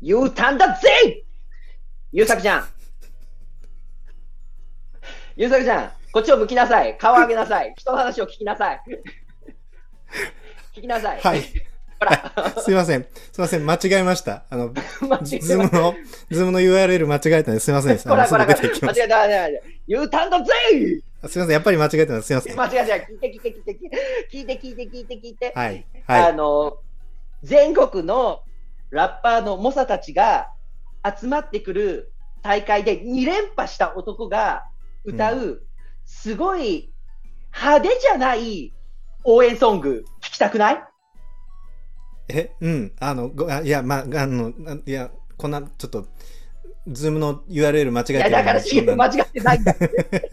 U ターンだぜゆうさくちゃん。ゆうさくちゃん、こっちを向きなさい。顔上げなさい。人の話を聞きなさい。聞きなさい。はい。ほら。すいません。すいません。間違えました。あの、Zoom の、 Zoom の URL 間違えたんです。すいません。ほらほら間違えた。ぜあすいません。やっぱり間違えたんです。すいません。間違えた。聞いて聞いて聞いて聞いて聞いて聞いて聞いて。はい。あはい。の、全国のラッパーの猛者たちが集まってくる大会で2連覇した男が歌う、すごい派手じゃない応援ソング聞きたくない？え、うん。あの、ごあいや、まあ、あの、あいや、こんな、ちょっと、ズームの URL 間違えていや、だから間違ってないんだって。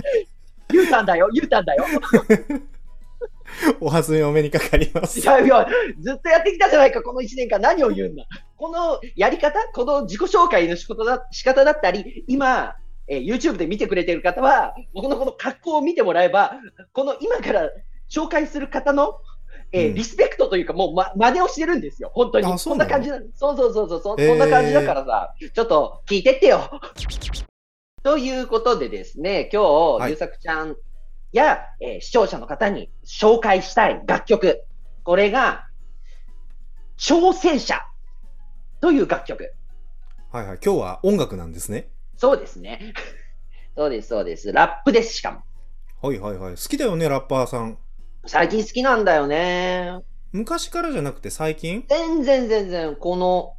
言うたんだよ、言うたんだよ。お弾みお目にかかります。い。やいや、ずっとやってきたじゃないか、この1年間。何を言うんだ？このやり方、この自己紹介の仕事だ仕方だったり、今、えー YouTube で見てくれてる方は、僕のこの格好を見てもらえば、この今から紹介する方の、えーうん。リスペクトというか、もう、ま、真似をしてるんですよ、本当に。あそうんな感じなそうそうそうそう、そへー。そんな感じだからさ、ちょっと聞いてってよ。ということでですね、今日、はい。ゆうさくちゃんや、えー視聴者の方に紹介したい楽曲。これが、挑戦者という楽曲。はいはい。今日は音楽なんですね。そうですね。そうです、そうです。ラップです、しかも。はいはいはい。好きだよね、ラッパーさん。最近好きなんだよね。昔からじゃなくて最近？全然全然、この、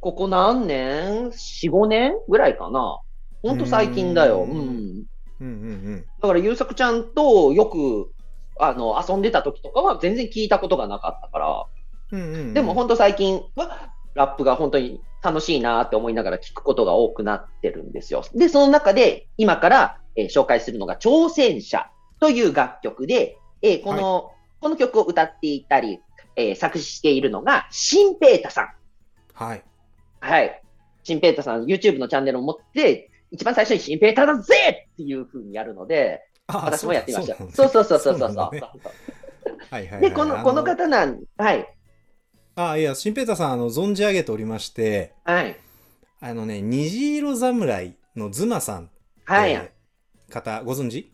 ここ何年 ?4、5年ぐらいかな。ほんと最近だよ。ううんん。うんうんだから、ゆうさくちゃんとよく、あの、遊んでた時とかは全然聞いたことがなかったから。うん。うんでも本当最近は、ラップが本当に楽しいなって思いながら聞くことが多くなってるんですよ。で、その中で今から、えー紹介するのが挑戦者という楽曲で、えーこの、この曲を歌っていたり、えー作詞しているのが、シンペータさん。はい。はい。シンペータさん、YouTube のチャンネルを持って、一番最初にシンペータだぜっていう風にやるので、あ私もやってみました。そうそうそうそうそう。はいはいはい。で、この、このあ方なん、はい。あ、いや、シンペーターさん、あの、存じ上げておりまして、はい。あのね、虹色侍のズマさんはい。方、ご存知？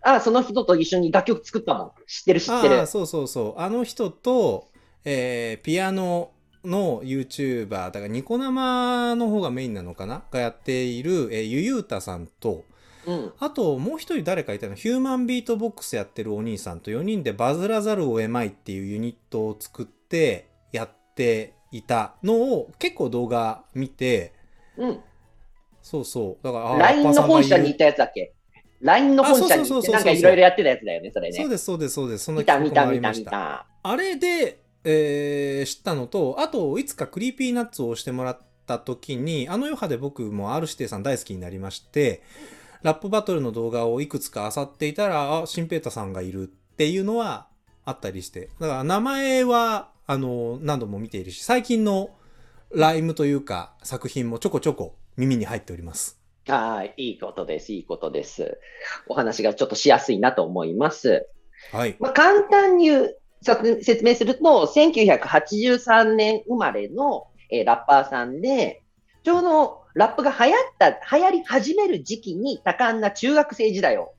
あ、その人と一緒に楽曲作ったもん。知ってる、知ってるああ、。そうそうそう。あの人と、えーピアノの YouTuber、だからニコ生の方がメインなのかな？がやっている、えーゆゆうたさんと、うん。あともう一人誰かいたの？ヒューマンビートボックスやってるお兄さんと4人でバズらざるを得まいっていうユニットを作ってやっていたのを結構動画見て、うん。そうそう。だから、LINE の本社に行ったやつだっけ ?LINE の本社に行って、あそうそうそうそうなんかいろいろやってたやつだよね、それね。そうです、そうです、そうです。そんな見た、見た、見た。見た。あれで、えー知ったのと、あと、いつか Creepy Nuts を押してもらった時に、あの余波で僕も R 指定さん大好きになりまして、ラップバトルの動画をいくつか漁っていたら、あ、シンペータさんがいるっていうのはあったりして、だから名前は、あの、何度も見ているし、最近のライムというか作品もちょこちょこ耳に入っております。はい、いいことです、いいことです。お話がちょっとしやすいなと思います。はい。まあ、簡単に言うさ説明すると、1983年生まれの、えーラッパーさんで、ちょうどラップが流行った、流行り始める時期に多感な中学生時代を、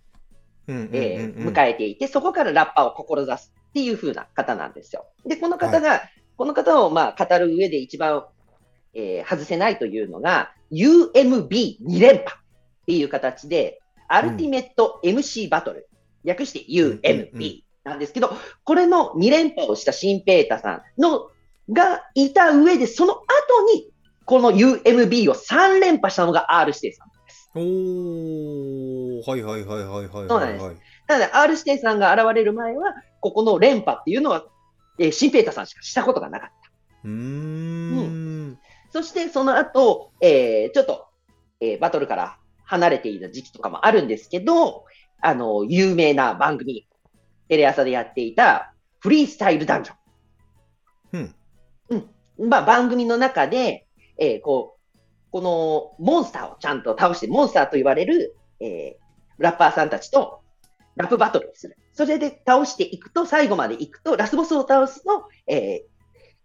え迎えていて、そこからラッパーを志すっていう風な方なんですよ。で、この方が、この方をまあ語る上で一番、えー外せないというのが、UMB2 連覇っていう形で、アルティメット MC バトル、略してうんうんうん UMB なんですけど、これの2連覇をしたシンペータさんのがいた上で、その後に、この UMB を3連覇したのが R 指定さんです。おー、はいはいはいはいはいそうなんですはいはい。なので、R 指定さんが現れる前は、ここの連覇っていうのは、えーシンペータさんしかしたことがなかった。うーん。そして、その後、えーちょっと、えーバトルから離れていた時期とかもあるんですけど、あの、有名な番組、テレ朝でやっていた、フリースタイルダンジうん。ョン。まあ、番組の中で、えーこう、このモンスターをちゃんと倒して、モンスターと言われる、えーラッパーさんたちとラップバトルをする。それで倒していくと、最後までいくと、ラスボスを倒すと、えー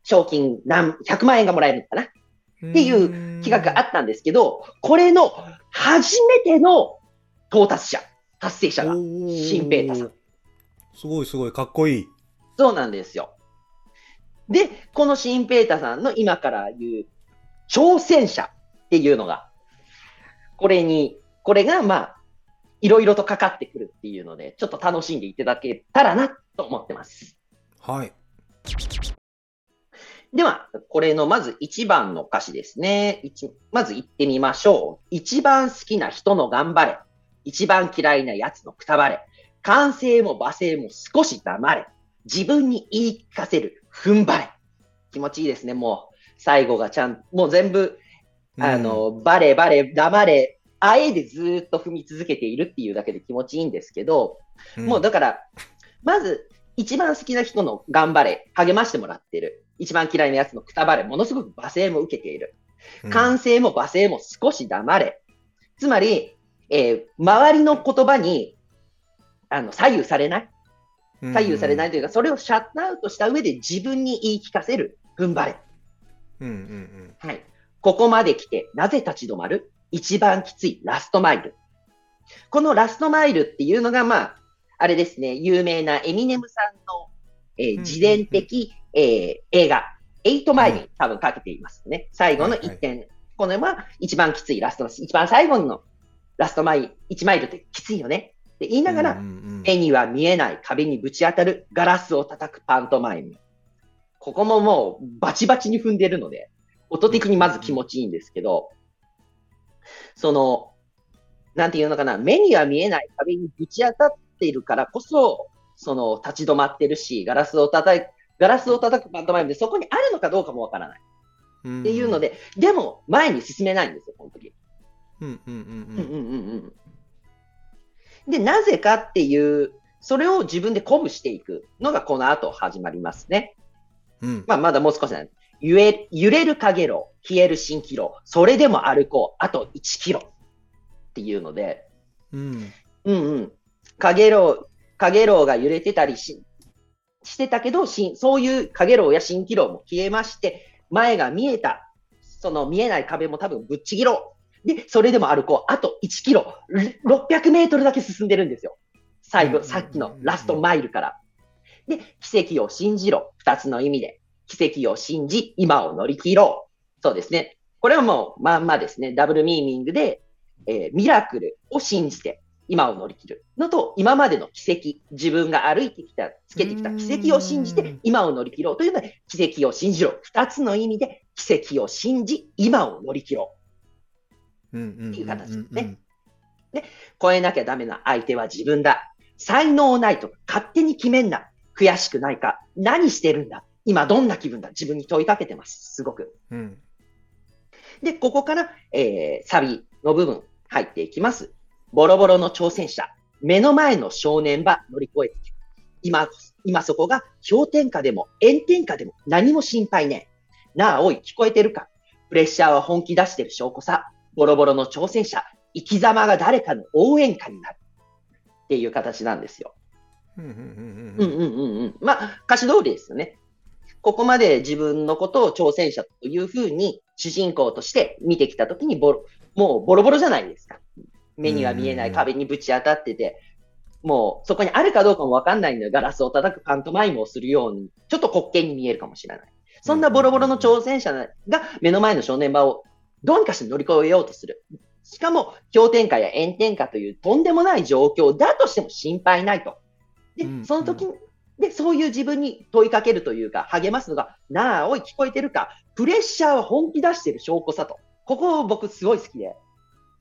賞金何、100万円がもらえるのかな？っていう企画があったんですけど、これの初めての到達者、達成者が、シンペータさん。すごいすごい、かっこいい。そうなんですよ。で、このシンペータさんの今から言う挑戦者っていうのが、これに、これがまあ、いろいろとかかってくるっていうので、ちょっと楽しんでいただけたらなと思ってます。はい。では、これのまず1番の歌詞ですね。まず言ってみましょう。一番好きな人の頑張れ。一番嫌いな奴のくたばれ。完成も罵声も少し黙れ。自分に言い聞かせる。踏ん張れ。気持ちいいですね、もう。最後がちゃん、もう全部、あの、うん、バレバレ、黙れ、あえでずっと踏み続けているっていうだけで気持ちいいんですけど、うん、もうだから、まず、一番好きな人の頑張れ、励ましてもらってる。一番嫌いなやつのくたばれ、ものすごく罵声も受けている。歓声も罵声も少し黙れ。つまり、えー、周りの言葉にあの左右されない。左右されないというか、それをシャットアウトした上で自分に言い聞かせる。踏ん張れ。うんうんうん。はい。ここまで来て、なぜ立ち止まる？一番きついラストマイル。このラストマイルっていうのが、まあ、あれですね、有名なエミネムさんの、えー、自伝的、えー、映画、エイトマイルに多分かけていますね。最後の1点。はいはい、このは一番きついラスト一番最後のラストマイル、1マイルってきついよね。って言いながら、目には見えない壁にぶち当たるガラスを叩くパントマイム。ここももうバチバチに踏んでるので、音的にまず気持ちいいんですけど、その、なんていうのかな、目には見えない壁にぶち当たっているからこそ、その立ち止まってるし、ガラスを叩い、ガラスを叩くパントマイムでそこにあるのかどうかもわからない。っていうので、でも前に進めないんですよ、本当に。うんうんうんうん。うんうんうんで、なぜかっていう、それを自分で鼓舞していくのがこの後始まりますね。うん、まあ、まだもう少しなん揺れ揺れる影炉、消える蜃気楼、それでも歩こう、あと1キロ。っていうので、うん、うんうん。影楼、影楼が揺れてたりししてたけどし、そういう影楼や蜃気楼も消えまして、前が見えた、その見えない壁も多分ぶっちぎろう。で、それでも歩こう。あと1キロ、600メートルだけ進んでるんですよ。最後、さっきのラストマイルから。で、奇跡を信じろ。二つの意味で。奇跡を信じ、今を乗り切ろう。そうですね。これはもう、まんまですね。ダブルミーニングで、えー、ミラクルを信じて、今を乗り切るのと、今までの奇跡、自分が歩いてきた、つけてきた奇跡を信じて、今を乗り切ろうというので、奇跡を信じろ。二つの意味で、奇跡を信じ、今を乗り切ろう。っていう形ですね。で、超えなきゃダメな相手は自分だ。才能ないとか勝手に決めんな。悔しくないか何してるんだ今どんな気分だ自分に問いかけてます。すごく。うん、で、ここから、えー、サビの部分入っていきます。ボロボロの挑戦者。目の前の正念場乗り越えてき今、今そこが氷点下でも炎天下でも何も心配ねなあ、おい、聞こえてるかプレッシャーは本気出してる証拠さ。ボロボロの挑戦者。生き様が誰かの応援歌になる。っていう形なんですよ。うんうんうんうん。まあ、歌詞通りですよね。ここまで自分のことを挑戦者というふうに主人公として見てきたときにボロ、もうボロボロじゃないですか。目には見えない壁にぶち当たってて、もうそこにあるかどうかもわかんないので、ガラスを叩くパントマイムをするように、ちょっと滑稽に見えるかもしれない。そんなボロボロの挑戦者が目の前の正念場をどうにかして乗り越えようとする。しかも氷点下や炎天下というとんでもない状況だとしても心配ないと。で、その時に、で、そういう自分に問いかけるというか、励ますのが、なあ、おい、聞こえてるか、プレッシャーは本気出してる証拠さと。ここ僕すごい好きで。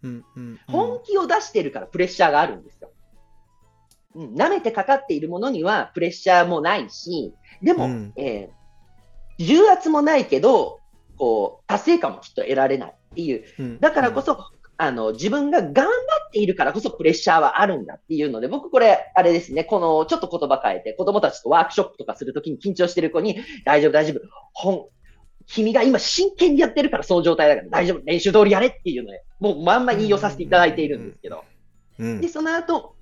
うんうんうん、本気を出してるからプレッシャーがあるんですよ。うん、舐めてかかっているものにはプレッシャーもないし、でも、うん、えー、重圧もないけど、こう、達成感もきっと得られないっていう。だからこそ、あの、自分が頑張っているからこそプレッシャーはあるんだっていうので、僕これ、あれですね、この、ちょっと言葉変えて、子供たちとワークショップとかするときに緊張してる子に、大丈夫、大丈夫、本、君が今真剣にやってるからその状態だから大丈夫、練習通りやれっていうので、もうまんま言い寄させていただいているんですけど。うん、で、その後、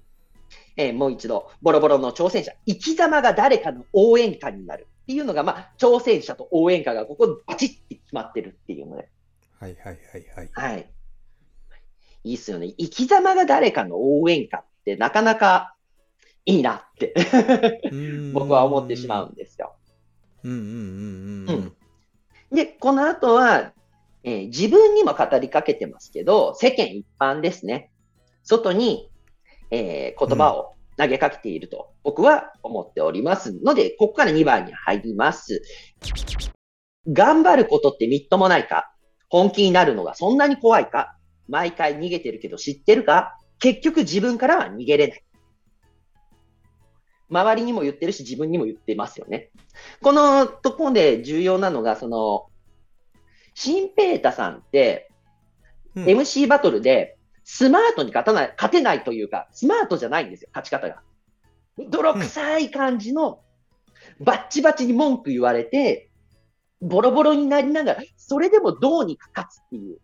えー、もう一度、ボロボロの挑戦者、生き様が誰かの応援歌になるっていうのが、まあ、挑戦者と応援歌がここバチッて決まってるっていうので。はいはいはいはい。はい。いいっすよね。生き様が誰かの応援歌ってなかなかいいなって僕は思ってしまうんですよ。うんうんうんうんうん。で、この後は、えー自分にも語りかけてますけど、世間一般ですね。外に、えー言葉を投げかけていると僕は思っておりますので、ここから2番に入ります。頑張ることってみっともないか？本気になるのがそんなに怖いか？毎回逃げてるけど知ってるか？結局自分からは逃げれない。周りにも言ってるし自分にも言ってますよね。このところで重要なのが、その、シンペータさんって、うん MC バトルで、スマートに勝たない、勝てないというか、スマートじゃないんですよ、勝ち方が。泥臭い感じの、バッチバチに文句言われて、ボロボロになりながら、それでもどうにか勝つっていう。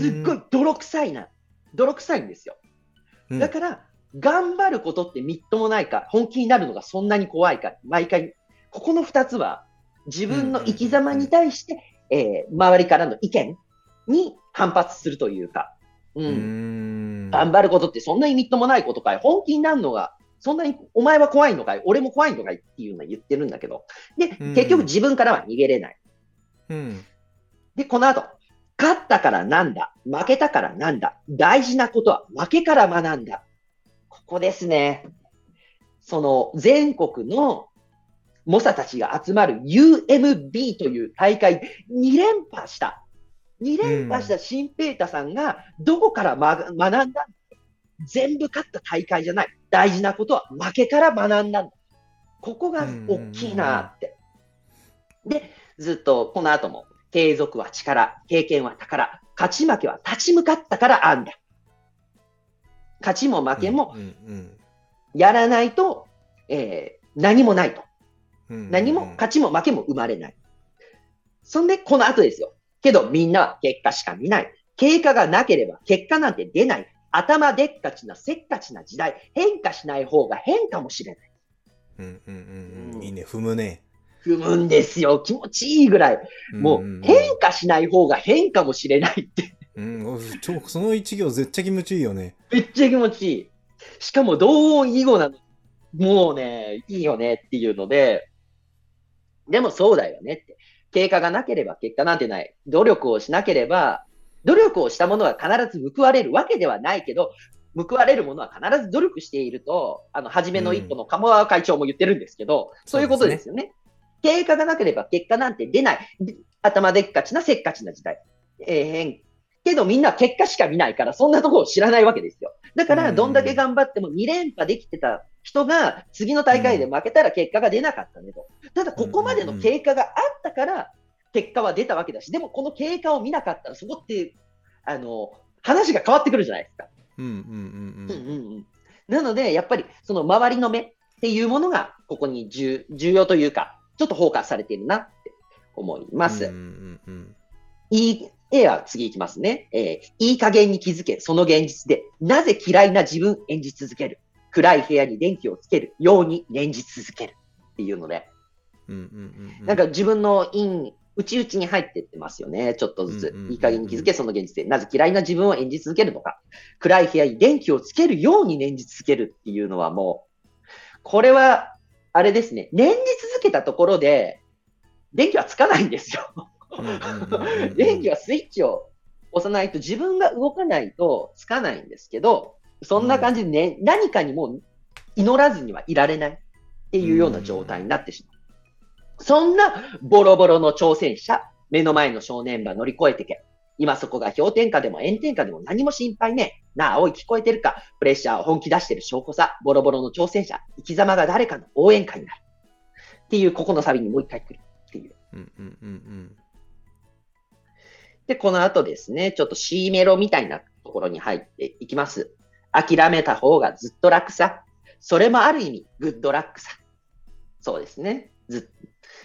すっごい泥臭いな、泥臭いんですよ。うんだから、頑張ることってみっともないか、本気になるのがそんなに怖いか、毎回、ここの二つは、自分の生き様に対して、えー周りからの意見に反発するというか、ううーん、ん。頑張ることってそんなにみっともないことかい、本気になるのが、そんなにお前は怖いのかい、俺も怖いのかいっていうのは言ってるんだけど、で、うん結局自分からは逃げれない。うん。で、この後、勝ったからなんだ、負けたからなんだ、大事なことは負けから学んだ。ここですね。その全国の猛者たちが集まる UMB という大会2連覇した。2連覇したシンペータさんがどこからま学んだ？んだ全部勝った大会じゃない。大事なことは負けから学んだんだ。ここが大きいなって。で、ずっとこの後も継続は力、経験は宝、勝ち負けは立ち向かったからあんだ。勝ちも負けもやらないと、えー何もないと。うん。何も勝ちも負けも生まれない。そんで、この後ですよ。けどみんなは結果しか見ない。経過がなければ結果なんて出ない。頭でっかちなせっかちな時代。変化しない方が変かもしれない。うんうんうん。いいね、踏むね。踏むんですよ。気持ちいいぐらい。もう変化しない方が変かもしれないって。うん、おちょその一行絶対気持ちいいよね。めっちゃ気持ちいい。しかも同音異語なの。もうね、いいよねっていうので、でもそうだよねって。経過がなければ結果なんてない。努力をしなければ、努力をしたものは必ず報われるわけではないけど、報われるものは必ず努力していると、あの、初めの一歩の鴨川会長も言ってるんですけど、そういうことですよね。経過がなければ結果なんて出ない。で頭でっかちなせっかちな時代。えー変けどみんな結果しか見ないから、そんなところを知らないわけですよ。だから、どんだけ頑張っても2連覇できてた人が、次の大会で負けたら結果が出なかったねと。ただ、ここまでの経過があったから、結果は出たわけだし、でもこの経過を見なかったら、そこって、あの、話が変わってくるじゃないですか。うんうんうんうんうん。うんうん。なので、やっぱり、その周りの目っていうものが、ここに重重要というか、ちょっとフォーカスされているなって思います。うんうんうんいい、A は次いきますね。えーいい加減に気づけ、その現実で、なぜ嫌いな自分演じ続ける。暗い部屋に電気をつけるように念じ続ける。っていうので、うんうん。なんか自分の因、内々に入ってってますよね。ちょっとずつうんうんうんう。んいい加減に気づけ、その現実で。なぜ嫌いな自分を演じ続けるのか。暗い部屋に電気をつけるように念じ続けるっていうのはもう、これは、あれですね。念じ続けたところで、電気はつかないんですよ。うんうんうんうん電気はスイッチを押さないと自分が動かないとつかないんですけど、そんな感じでね、何かにもう祈らずにはいられないっていうような状態になってしまう。そんなボロボロの挑戦者、目の前の正念場乗り越えてけ。今そこが氷点下でも炎天下でも何も心配ねえ。なあ、おい聞こえてるか。プレッシャーを本気出してる証拠さ。ボロボロの挑戦者。生き様が誰かの応援歌になる。っていう、ここのサビにもう一回来るっていう。うんうんうんで、この後ですね、ちょっと C メロみたいなところに入っていきます。諦めた方がずっと楽さ。それもある意味、グッドラックさ。そうですね。ず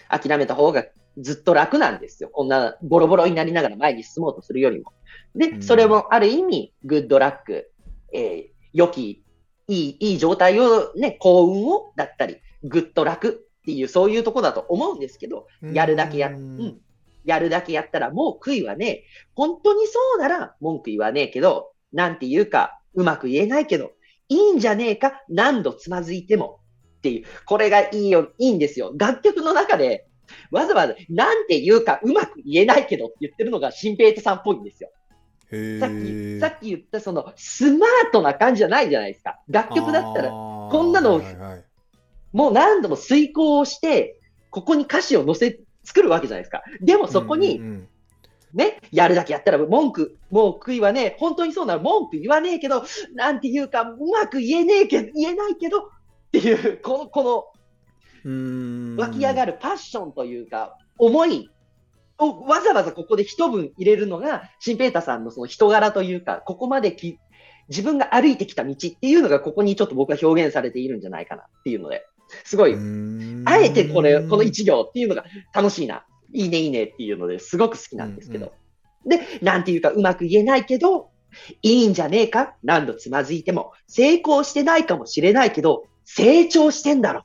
諦めた方がずっと楽なんですよ。こんなボロボロになりながら前に進もうとするよりも。で、うんそれもある意味、グッドラック。えー良き、いい、いい状態をね、幸運をだったり、グッドラックっていう、そういうとこだと思うんですけど、うん。やるだけやる。ううんん。やるだけやったらもう悔いはねえ。本当にそうなら文句言わねえけど、なんて言うかうまく言えないけど、いいんじゃねえか何度つまずいても。っていう、これがいいよ、いいんですよ。楽曲の中で、わざわざ、なんて言うかうまく言えないけどって言ってるのが新平太さんっぽいんですよ。さっき、さっき言ったそのスマートな感じじゃないじゃないですか。楽曲だったら、こんなの、はいはい、もう何度も遂行をして、ここに歌詞を載せ、作るわけじゃないですか。でもそこに、うんうんうん。ね、やるだけやったら文句、もう悔いはね、本当にそうなら文句言わねえけど、なんていうか、うまく言えねえけど、言えないけど、っていう、この、この、湧き上がるパッションというか、思いをわざわざここで一文入れるのが、シンペータさんのその人柄というか、ここまでき自分が歩いてきた道っていうのが、ここにちょっと僕は表現されているんじゃないかなっていうので、すごい、あえてこれ、この一行っていうのが楽しいな、いいねいいねっていうのですごく好きなんですけど。うんうん、で、なんていうかうまく言えないけど、いいんじゃねえか？何度つまずいても、成功してないかもしれないけど、成長してんだろっ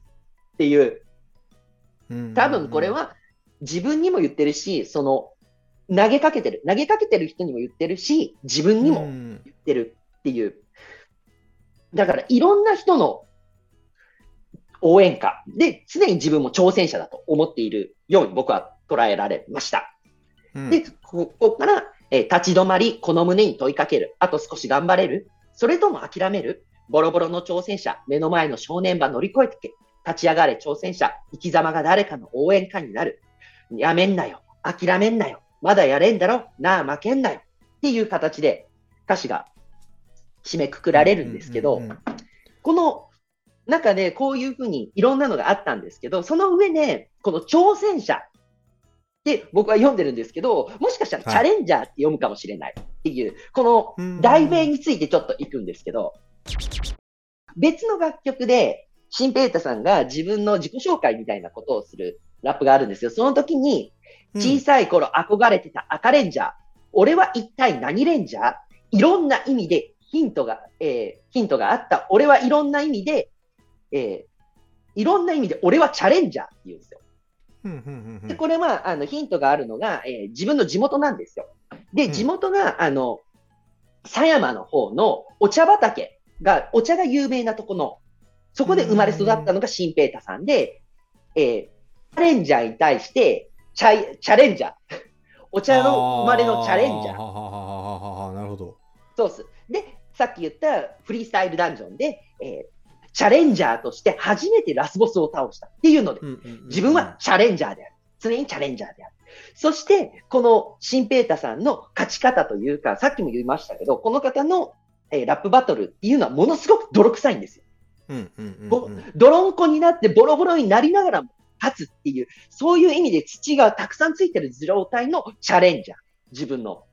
ていう。多分これは自分にも言ってるし、その、投げかけてる。投げかけてる人にも言ってるし、自分にも言ってるっていう。だから、いろんな人の応援歌で、常に自分も挑戦者だと思っているように僕は捉えられました。うん、で、ここから、えー、立ち止まり、この胸に問いかける。あと少し頑張れる。それとも諦める。ボロボロの挑戦者、目の前の正念場乗り越えてけ。立ち上がれ挑戦者、生き様が誰かの応援歌になる。やめんなよ。諦めんなよ。まだやれんだろ。なあ、負けんなよ。っていう形で歌詞が締めくくられるんですけど、この中でこういうふうにいろんなのがあったんですけど、その上で、この挑戦者って僕は読んでるんですけど、もしかしたらチャレンジャーって読むかもしれないっていう、はい、この題名についてちょっと行くんですけど、別の楽曲で、シンペータさんが自分の自己紹介みたいなことをするラップがあるんですよ。その時に、小さい頃憧れてた赤レンジャー。俺は一体何レンジャー？いろんな意味でヒントが、えー、ヒントがあった。俺はいろんな意味で、えー、いろんな意味で俺はチャレンジャーって言うんですよ。でこれはあのヒントがあるのが、えー、自分の地元なんですよ。で、地元が、あの、狭山の方のお茶畑が、お茶が有名なとこの、そこで生まれ育ったのがシンペータさんで、えチャレンジャーに対して、チャチャレンジャー。お茶の生まれのチャレンジャー。なるほど。そうっす。で、さっき言ったフリースタイルダンジョンで、えー、チャレンジャーとして初めてラスボスを倒したっていうので、自分はチャレンジャーである。常にチャレンジャーである。そして、このシンペータさんの勝ち方というか、さっきも言いましたけど、この方の、えー、ラップバトルっていうのはものすごく泥臭いんですよ。泥んこになってボロボロになりながらも勝つっていう、そういう意味で土がたくさんついてる状態のチャレンジャー、自分の。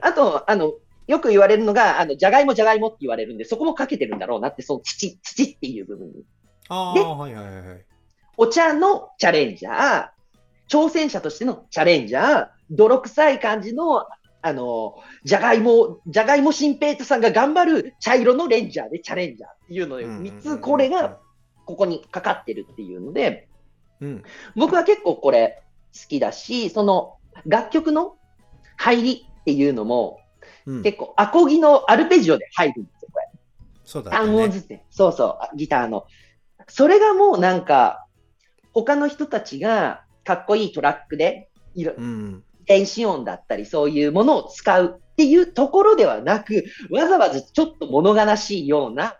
あと、あの、よく言われるのが、あの、じゃがいもじゃがいもって言われるんで、そこもかけてるんだろうなって、その土、土っていう部分に。あで、はいはいはい。お茶のチャレンジャー、挑戦者としてのチャレンジャー、泥臭い感じの、あの、じゃがいも、じゃがいも新平太さんが頑張る茶色のレンジャーでチャレンジャーっていうので、3つこれがここにかかってるっていうので、うん、僕は結構これ好きだし、その楽曲の入りっていうのも、うん、結構アコギのアルペジオで入るんですよ、これ。そうだ、ね、単音ずつそうそう、ギターの。それがもうなんか、他の人たちがかっこいいトラックで、いろ、うん、電子音だったりそういうものを使うっていうところではなく、わざわざちょっと物悲しいような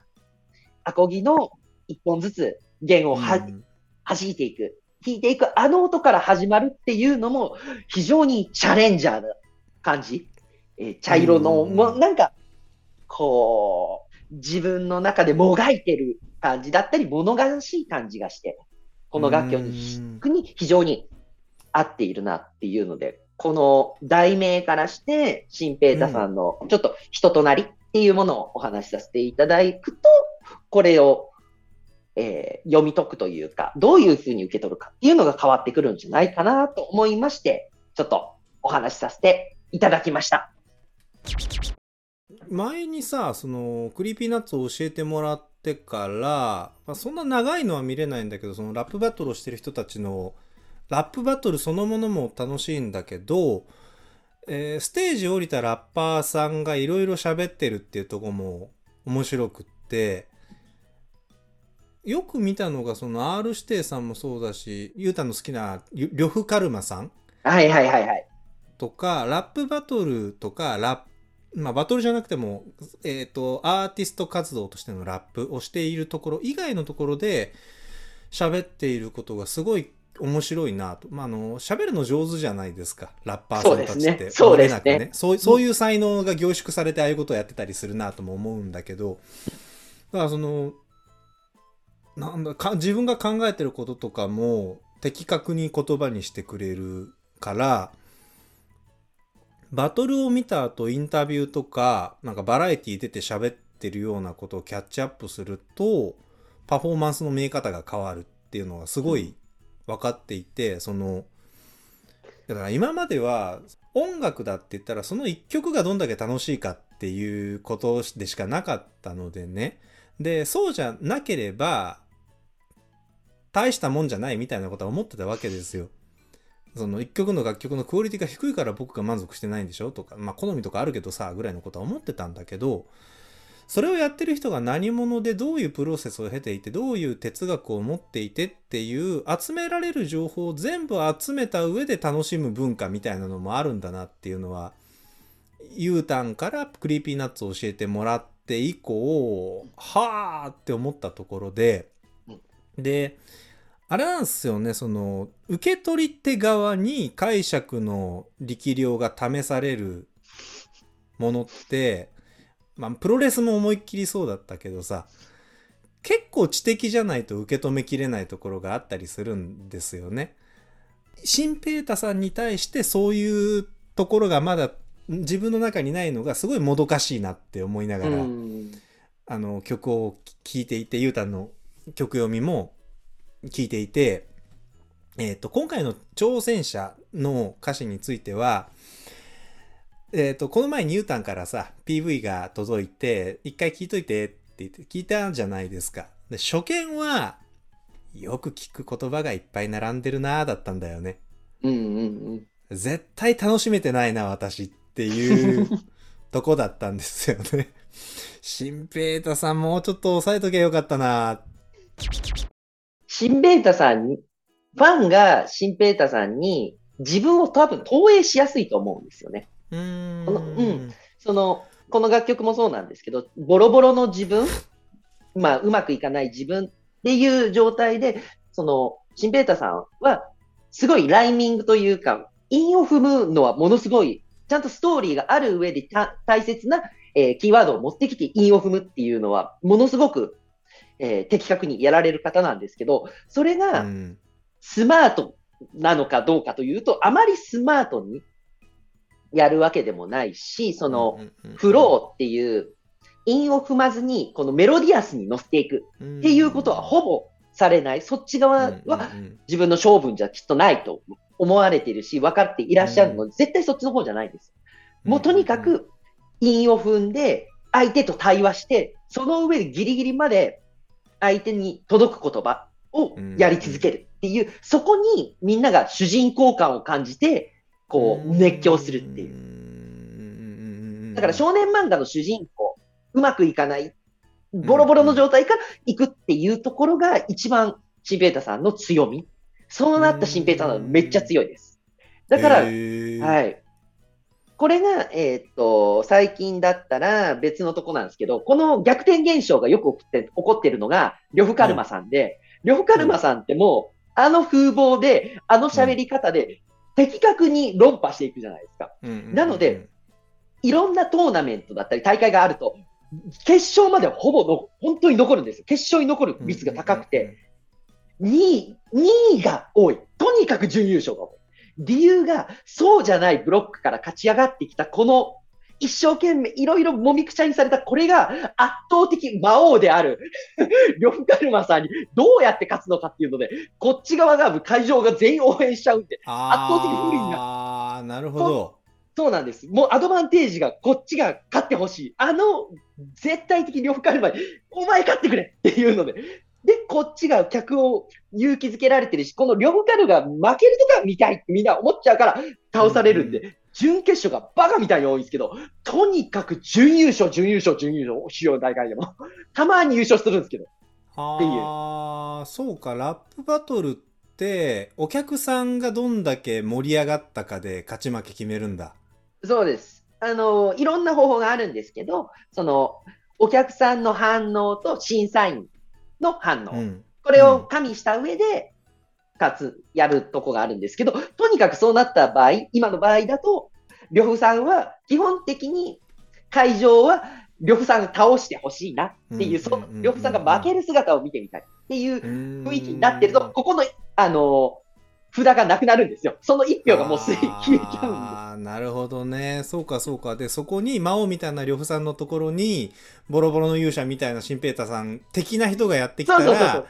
アコギの一本ずつ弦をは、うん、弾いていく。弾いていくあの音から始まるっていうのも非常にチャレンジャーな感じ。えー、茶色の、うん、もうなんか、こう、自分の中でもがいてる感じだったり、物悲しい感じがして、この楽曲に非常に合っているなっていうので、この題名からして、新平太さんのちょっと人となりっていうものをお話しさせていただくと、これをえー、読み解くというか、どういうふうに受け取るかっていうのが変わってくるんじゃないかなと思いまして、ちょっとお話しさせていただきました。前にさ、その、 Creepy Nuts を教えてもらってから、まあ、そんな長いのは見れないんだけど、そのラップバトルをしてる人たちのラップバトルそのものも楽しいんだけど、えーステージ降りたラッパーさんがいろいろ喋ってるっていうとこも面白くって、よく見たのがその R 指定さんもそうだし、ゆうたんの好きなり呂布カルマさんはいはいはいはい。とか、ラップバトルとか、ラップ、まあバトルじゃなくても、えっ、と、アーティスト活動としてのラップをしているところ以外のところで喋っていることがすごい面白いなと。まあ、あの、喋るの上手じゃないですか。ラッパーさんたちって。そうですねそうですね漏れなくそうそういう才能が凝縮されてああいうことをやってたりするなとも思うんだけど、だからその、なんだか自分が考えてることとかも的確に言葉にしてくれるからバトルを見た後インタビューとかなんかバラエティ出て喋ってるようなことをキャッチアップするとパフォーマンスの見え方が変わるっていうのがすごい分かっていてそのだから今までは音楽だって言ったらその一曲がどんだけ楽しいかっていうことでしかなかったのでねでそうじゃなければ大したもんじゃないみたいなことは思ってたわけですよ。その一曲の楽曲のクオリティが低いから僕が満足してないんでしょとか、まあ好みとかあるけどさ、ぐらいのことは思ってたんだけど、それをやってる人が何者でどういうプロセスを経ていて、どういう哲学を持っていてっていう集められる情報を全部集めた上で楽しむ文化みたいなのもあるんだなっていうのは、ゆうたんから Creepy Nuts を教えてもらって以降、はーって思ったところで、で、あれなんですよね、その、受け取り手側に解釈の力量が試されるものって、まあ、プロレスも思いっきりそうだったけどさ、結構知的じゃないと受け止めきれないところがあったりするんですよね。シンペータさんに対してそういうところがまだ自分の中にないのがすごいもどかしいなって思いながら、うんあの曲を聴いていて、ゆうたんの曲読みも聞いていて、えっ、と、今回の挑戦者の歌詞については、えっ、と、この前にゆうたんからさ、PV が届いて、一回聞いといてって言って、聞いたじゃないですか。で、初見は、よく聞く言葉がいっぱい並んでるなーだったんだよね。うんうんうん。絶対楽しめてないな、私っていう とこだったんですよね。シンペータさんもうちょっと抑えとけばよかったな。シンペータさんに、ファンがシンペータさんに自分を多分投影しやすいと思うんですよね。うーん。このうんその、この楽曲もそうなんですけど、ボロボロの自分、まあ、うまくいかない自分っていう状態で、その、シンペータさんは、すごいライミングというか、韻を踏むのはものすごい、ちゃんとストーリーがある上でた大切な、えーキーワードを持ってきて韻を踏むっていうのは、ものすごく、えー的確にやられる方なんですけど、それうがん。スマートなのかどうかというと、あまりスマートにやるわけでもないし、その、フローっていう、韻を踏まずに、このメロディアスに乗せていくーっていうことはほぼされない。そっち側は自分の性分じゃきっとないと思われているし、分かっていらっしゃるので、絶対そっちの方じゃないです。もうとにか、く韻を踏んで、相手と対話して、その上でギリギリまで相手に届く言葉をやり続けるっていう、そこにみんなが主人公感を感じて、こう、熱狂するっていう。うだから少年漫画の主人公、うまくいかない、ボロボロの状態から行くっていうところが一番シンペータさんの強み。そうなったシンペータさんはめっちゃ強いです。だから、い。はい。これが、えーっと、最近だったら別のとこなんですけど、この逆転現象がよく起こって起こってるのが、呂布カルマさんで、呂布カルマさんってもう、あの風貌で、あの喋り方で、的確に論破していくじゃないですか。なので、いろんなトーナメントだったり大会があると、決勝まではほぼの本当に残るんですよ。決勝に残る率が高くて、2位、2位が多い。とにかく準優勝が多い。理由が、そうじゃないブロックから勝ち上がってきた、この、一生懸命いろいろもみくちゃにされた、これが圧倒的魔王である、呂布カルマさんにどうやって勝つのかっていうので、こっち側が、会場が全員応援しちゃうんで、圧倒的不利になああ、なるほど。そうなんです。もうアドバンテージがこっちが勝ってほしい。あの、絶対的呂布カルマに、お前勝ってくれっていうので、で、こっちが客を勇気づけられてるし、この両カルが負けるとか見たいってみんな思っちゃうから倒されるんで、準決勝がバカみたいに多いんですけど、とにかく準優勝、準優勝、準優勝、主要大会でも。たまに優勝するんですけど。ああ、そうか、ラップバトルって、お客さんがどんだけ盛り上がったかで勝ち負け決めるんだ。そうです。あの、いろんな方法があるんですけど、その、お客さんの反応と審査員の反応。うん。これを加味した上で、かつ、やるとこがあるんですけど、とにかくそうなった場合、今の場合だと、呂布さんは基本的に会場は呂布さんが倒してほしいなっていう、うんそうんうんうん呂布さんが負ける姿を見てみたいっていう雰雰囲気になってると、ここの、あの札がなくなるんですよ。その一票がもうすでに消えちゃうんで。ああ、なるほどね。そうか、そうか。で、そこに、魔王みたいな呂布さんのところに、ボロボロの勇者みたいなシンペーターさん的な人がやってきたら、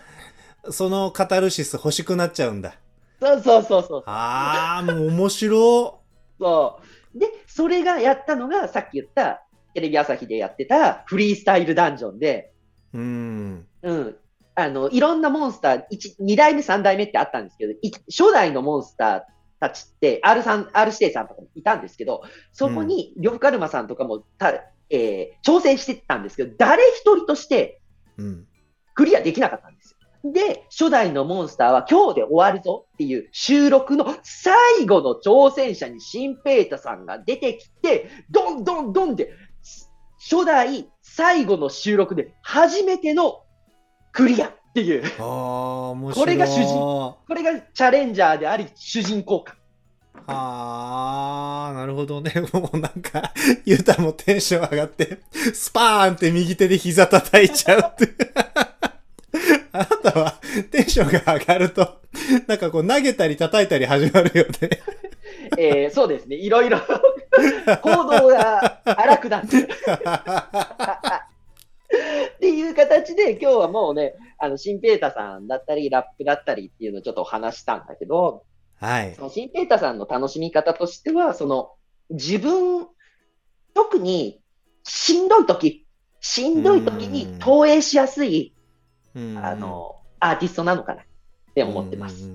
そのカタルシス欲しくなっちゃうんだ。そう。そうそうそうそう。ああ、もう面白。そう。で、それがやったのが、さっき言った、テレビ朝日でやってたフリースタイルダンジョンで、うん。うん。あの、いろんなモンスター、一2代目、3代目ってあったんですけど、い初代のモンスターたちって、R さん、R 指定さんとかもいたんですけど、そこに、呂布カルマさんとかもた、えー挑戦してたんですけど、誰一人としてうん。クリアできなかったんですよ。で、初代のモンスターは今日で終わるぞっていう収録の最後の挑戦者にシンペータさんが出てきて、どんどんどんで、初代最後の収録で初めてのクリアっていう。ああ、面白い。これが主人これがチャレンジャーであり、主人公感。ああ、なるほどね。もうなんか、ゆうたもテンション上がって、スパーンって右手で膝叩いちゃうって。あなたはテンションが上がると、なんかこう投げたり叩いたり始まるよね。えーそうですね。いろいろ行動が荒くなってる。っていう形で、今日はもうね、あの、シンペータさんだったり、ラップだったりっていうのをちょっとお話したんだけど、はいそ。のシンペータさんの楽しみ方としては、その、自分、特にしんどい時、しんどい時に投影しやすい、うんあ、の、アーティストなのかなって思ってます。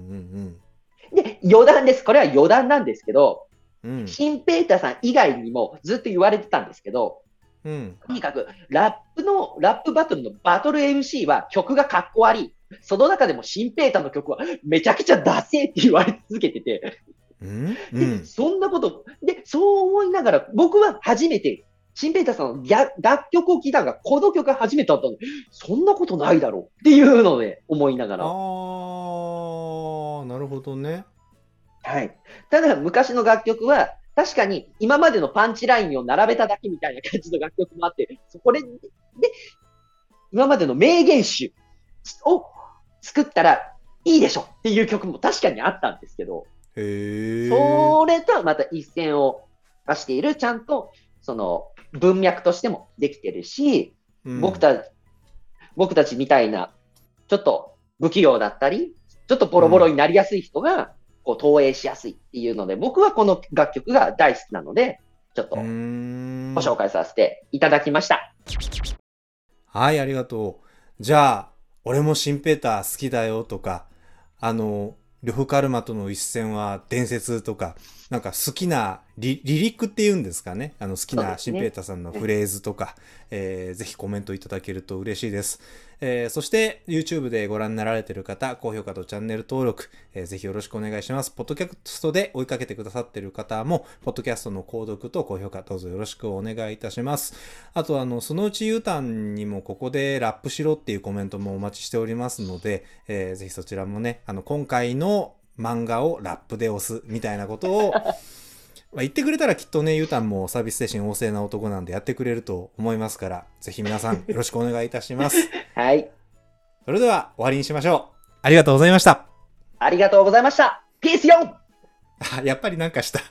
で、余談です。これは余談なんですけど、うんうん。シンペータさん以外にもずっと言われてたんですけど、うん。とにかく、ラップの、ラップバトルのバトル MC は曲がかっこ悪い。その中でもシンペータの曲はめちゃくちゃダセーって言われ続けてて、うん？うでん。そんなこと、で、そう思いながら、僕は初めて、シンペータさんの楽楽曲を聴いたのが、この曲が初めてだったので、そんなことないだろうっていうので思いながあら。あ、なるほどね。はい。ただ、昔の楽曲は、確かに今までのパンチラインを並べただけみたいな感じの楽曲もあって、そこで、で、今までの名言集を作ったらいいでしょっていう曲も確かにあったんですけど、へえ。それとはまた一線を出している、ちゃんと、その、文脈としてもできてるし、うん僕た、僕たちみたいな、ちょっと不器用だったり、ちょっとボロボロになりやすい人が、こう、投影しやすいっていうので、僕はこの楽曲が大好きなので、ちょっとご紹介させていただきました。はい、ありがとう。じゃあ、俺もシンペーター好きだよとか、あの、呂布カルマとの一戦は伝説とか、なんか好きなリリリックっていうんですかね。あの好きなシンペーターさんのフレーズとか、えーぜひコメントいただけると嬉しいです。えーそして YouTube でご覧になられている方、高評価とチャンネル登録、えーぜひよろしくお願いします。ポッドキャストで追いかけてくださっている方も、ポッドキャストの購読と高評価どうぞよろしくお願いいたします。あと、あの、そのうち U ターンにもここでラップしろっていうコメントもお待ちしておりますので、えーぜひそちらもね、あの、今回の漫画をラップで押すみたいなことを、まあ言ってくれたらきっとね、U ターンもサービス精神旺盛な男なんでやってくれると思いますから、ぜひ皆さんよろしくお願いいたします。はい。それでは終わりにしましょう。ありがとうございました。ありがとうございました。ピース 4! あやっぱりなんかした。